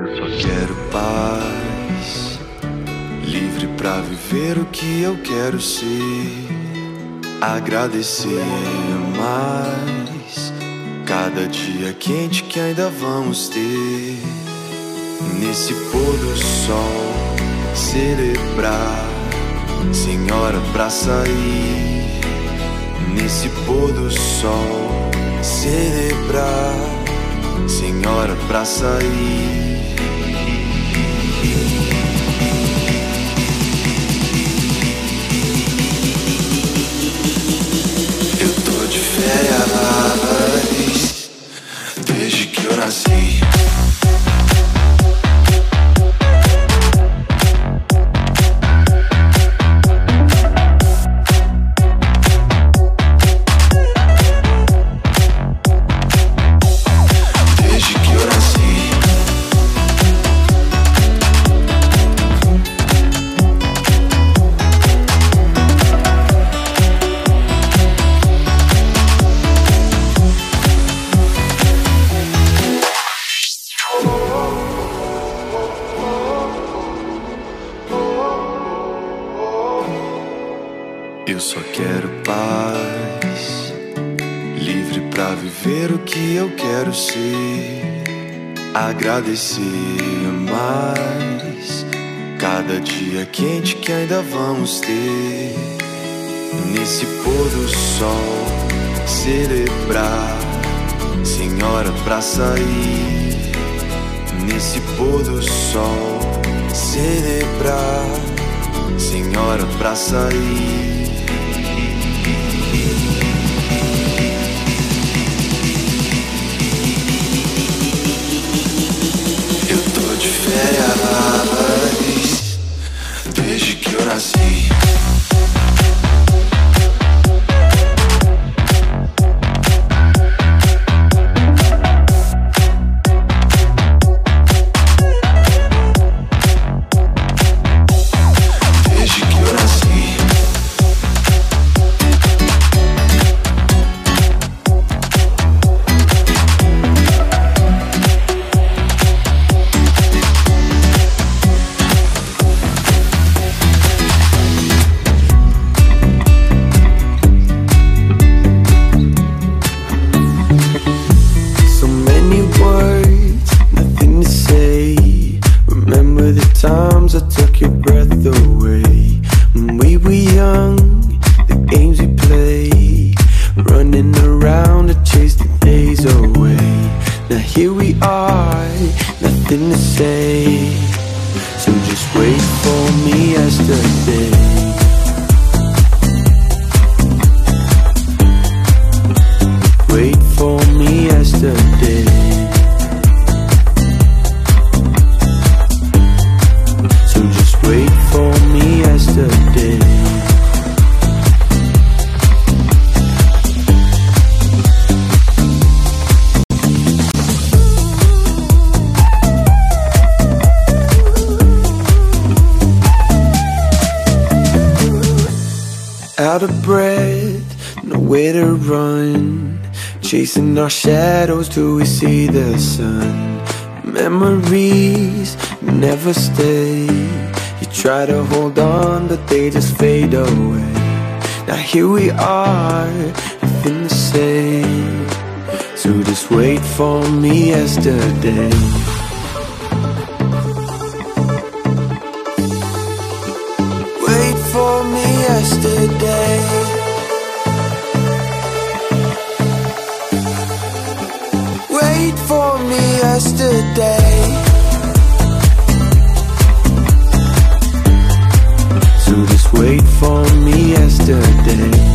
Eu só quero paz, livre pra viver o que eu quero ser, agradecer mais cada dia quente que ainda vamos ter. Nesse pôr do sol, celebrar, senhora pra sair. Nesse pôr do sol, celebrar, senhora pra sair. Eu tô de férias desde que eu nasci. Agradecer mais cada dia quente que ainda vamos ter. Nesse pôr do sol, celebrar, senhora pra sair. Nesse pôr do sol, celebrar, senhora pra sair. Desde que eu nasci. Out of breath, nowhere to run. Chasing our shadows till we see the sun. Memories never stay. You try to hold on, but they just fade away. Now here we are, nothing to say. So just wait for me yesterday. Yesterday. Wait for me yesterday. So just wait for me yesterday.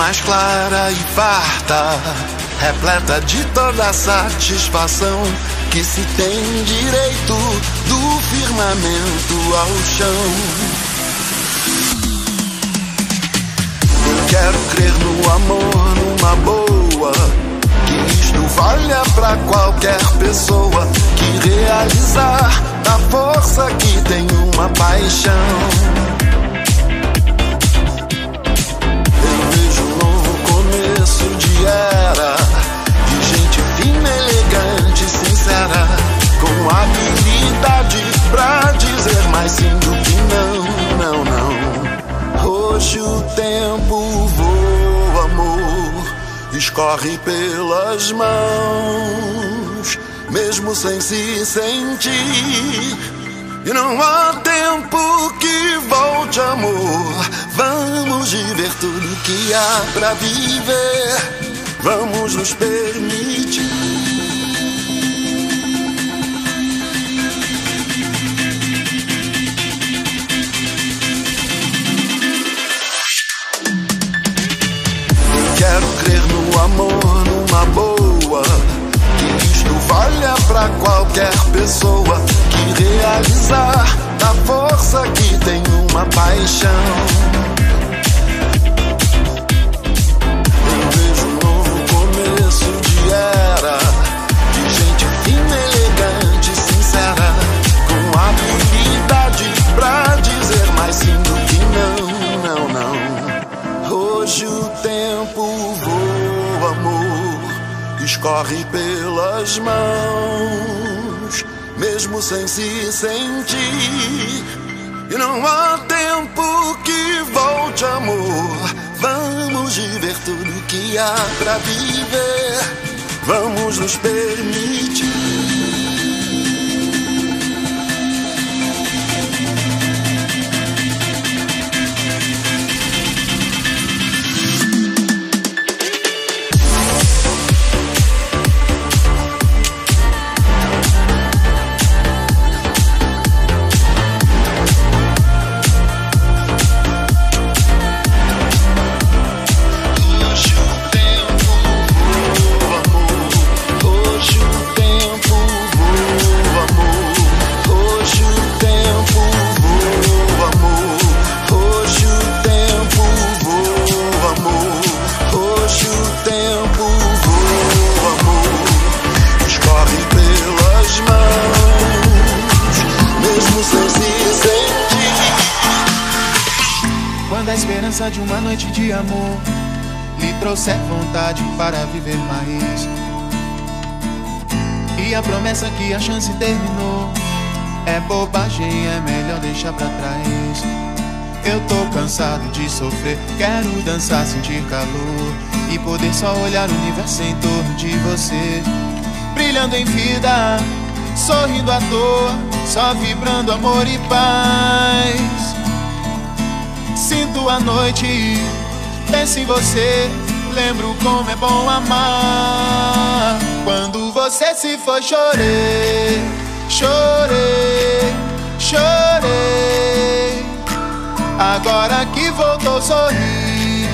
Mais clara e farta, repleta de toda satisfação que se tem direito do firmamento ao chão. Eu quero crer no amor, numa boa, que isto valha pra qualquer pessoa que realizar a força que tem uma paixão. Era de gente fina, elegante, sincera, com habilidade pra dizer mais sim do que não, não, não. Hoje o tempo voa, amor, escorre pelas mãos, mesmo sem se sentir. E não há tempo que volte, amor. Vamos viver tudo que há pra viver. Vamos nos permitir. Quero crer no amor, numa boa. Que isto valha pra qualquer pessoa. Que realizar a força que tem uma paixão. De gente fina, elegante, sincera. Com habilidade pra dizer mais sim do que não, não, não. Hoje o tempo voa, amor, escorre pelas mãos, mesmo sem se sentir. E não há tempo que volte, amor. Vamos viver tudo que há pra viver. Vamos nos permitir. E a promessa que a chance terminou é bobagem, é melhor deixar pra trás. Eu tô cansado de sofrer, quero dançar, sentir calor e poder só olhar o universo em torno de você, brilhando em vida, sorrindo à toa, só vibrando amor e paz. Sinto a noite, penso em você, lembro como é bom amar. Quando você se foi, chorei, chorei, chorei. Agora que voltou, sorri,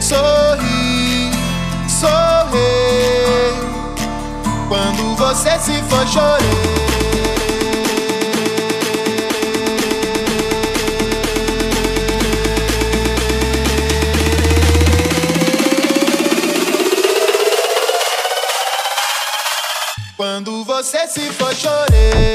sorri, sorri. Quando você se foi, chorei. Quando você se foi, chorei,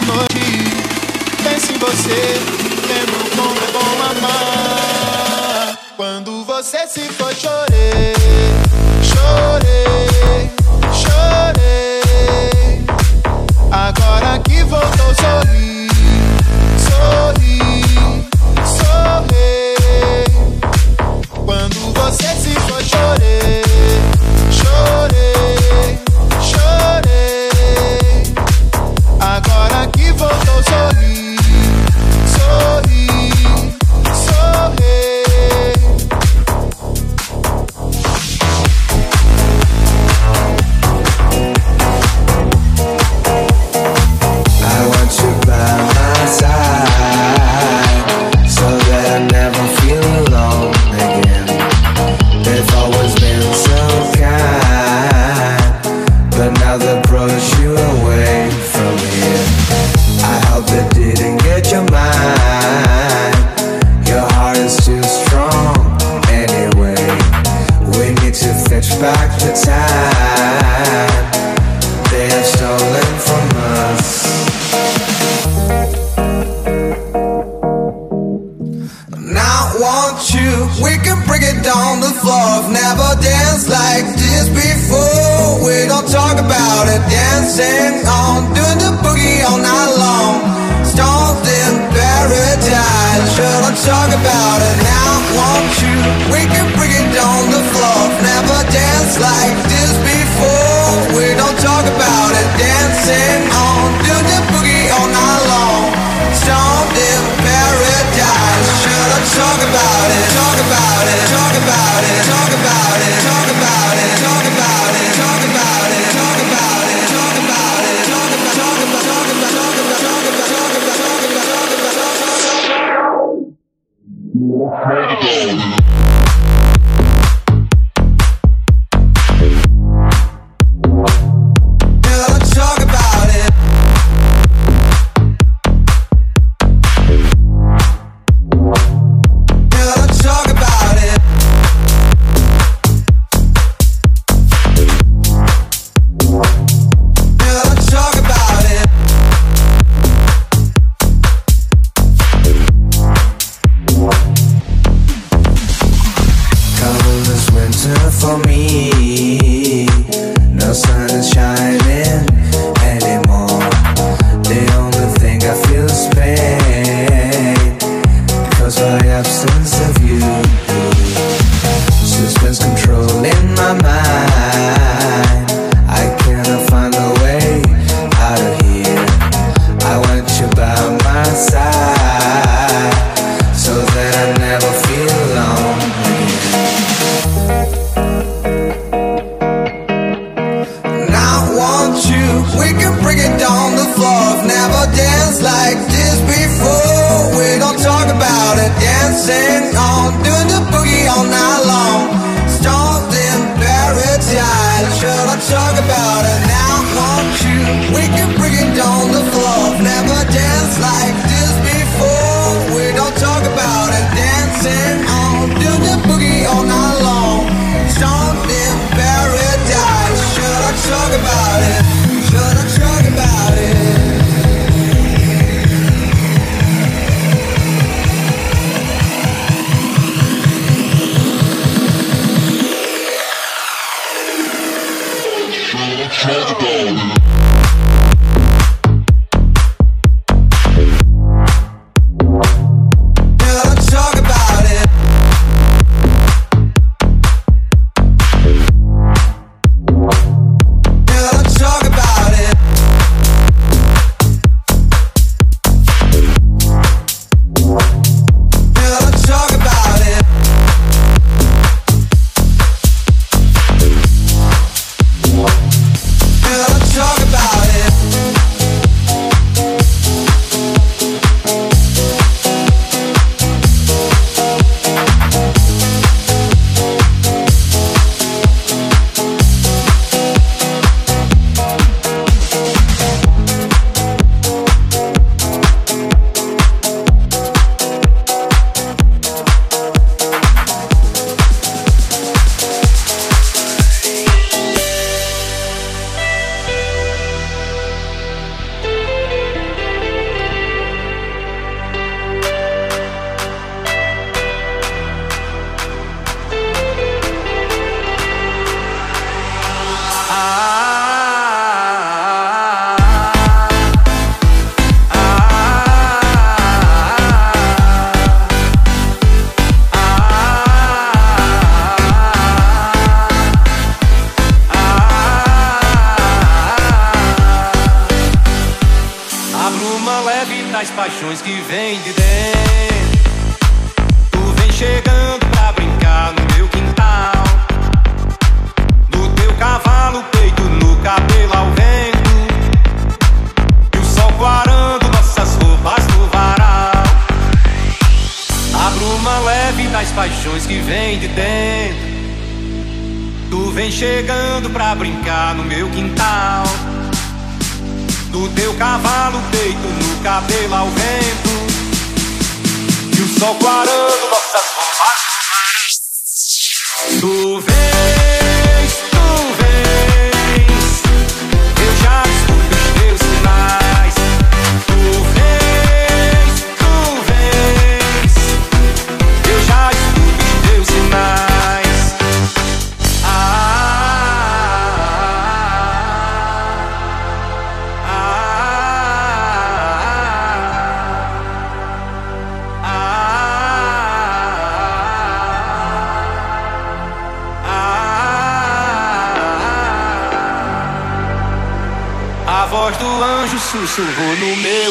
Noite, penso em você, lembro como é bom amar. Quando você se foi, chorei, chorei, chorei. Agora que voltou, sorri, sorri. Tu vê sussurrou no meu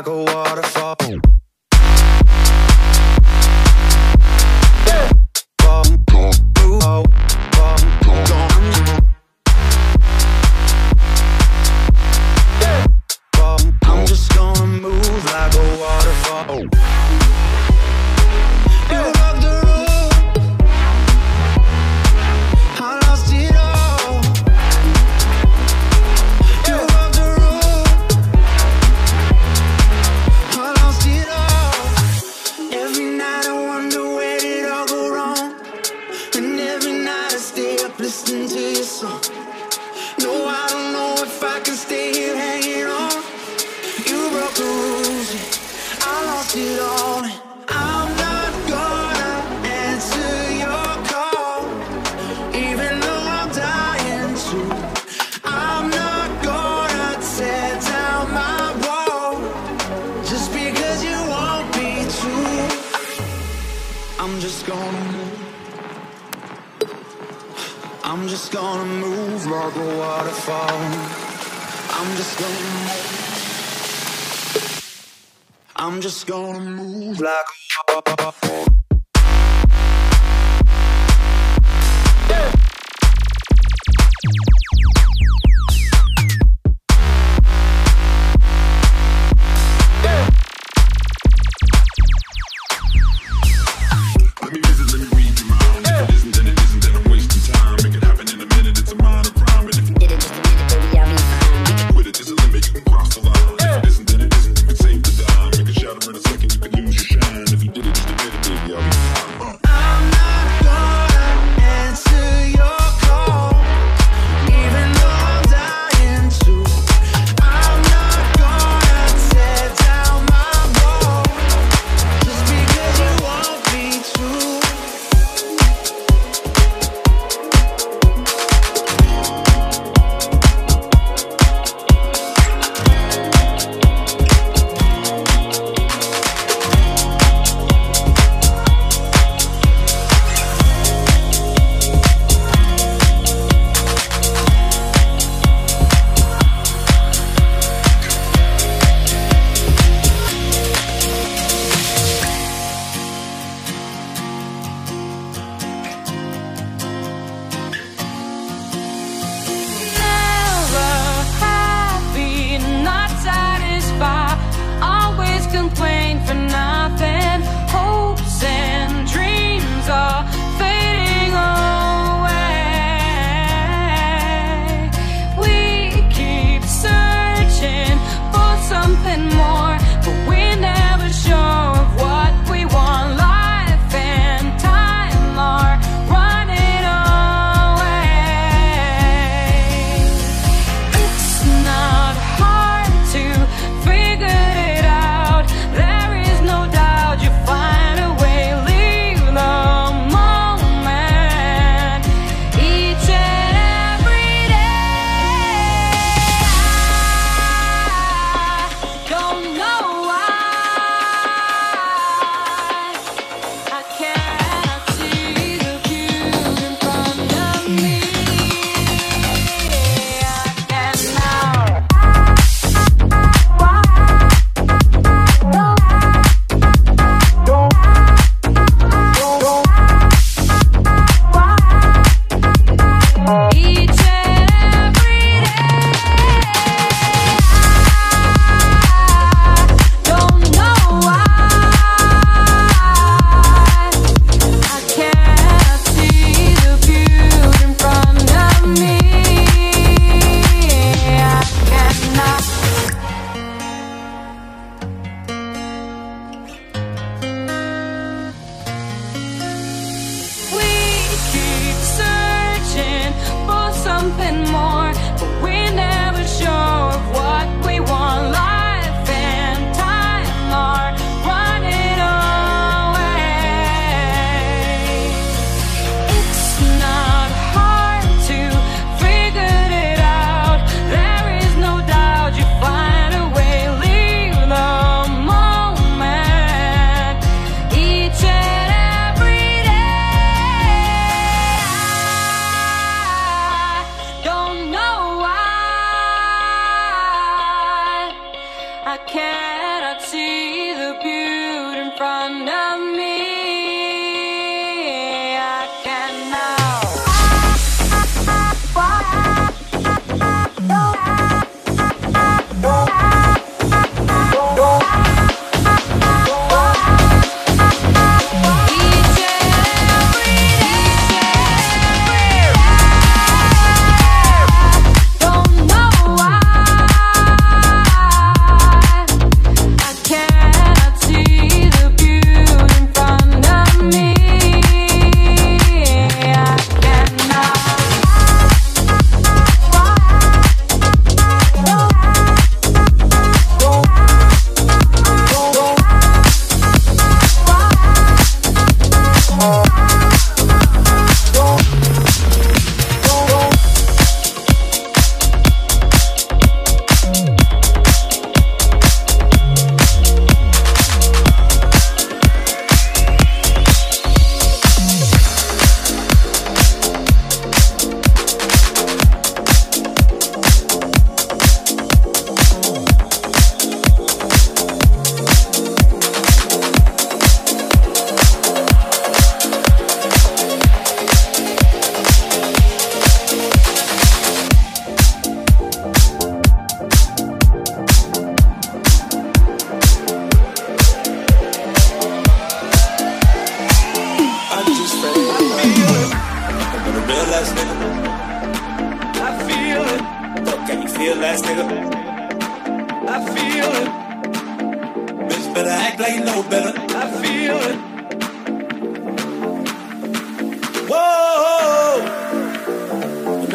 Like a waterfall.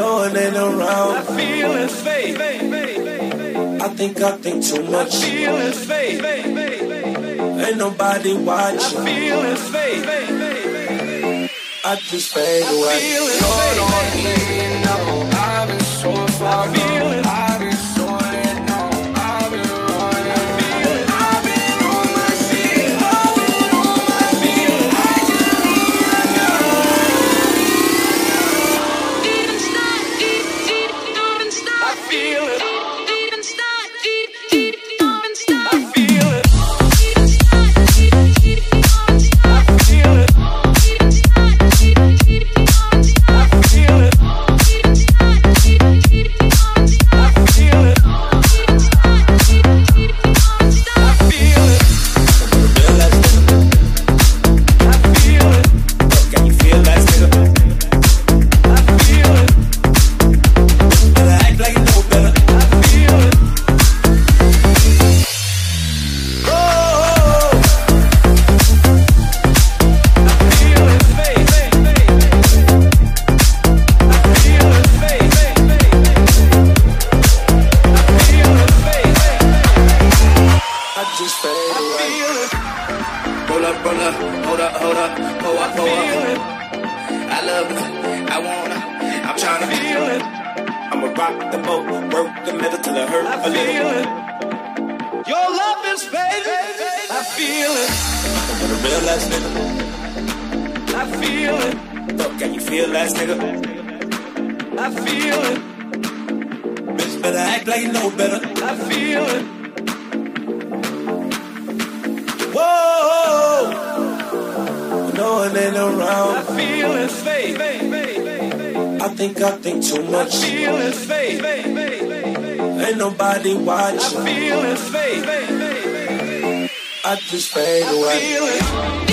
on and around. I feel his faith. I think I think too much. I feel his faith. Ain't nobody watching. I feel his faith. I just fade away. I feel his faith. better. Act like you know better. I feel it. Whoa, no one ain't around. I feel it. Fake. I think I think too much. I feel it. Fake. Ain't nobody watching. I feel it. Fake. I just fade away.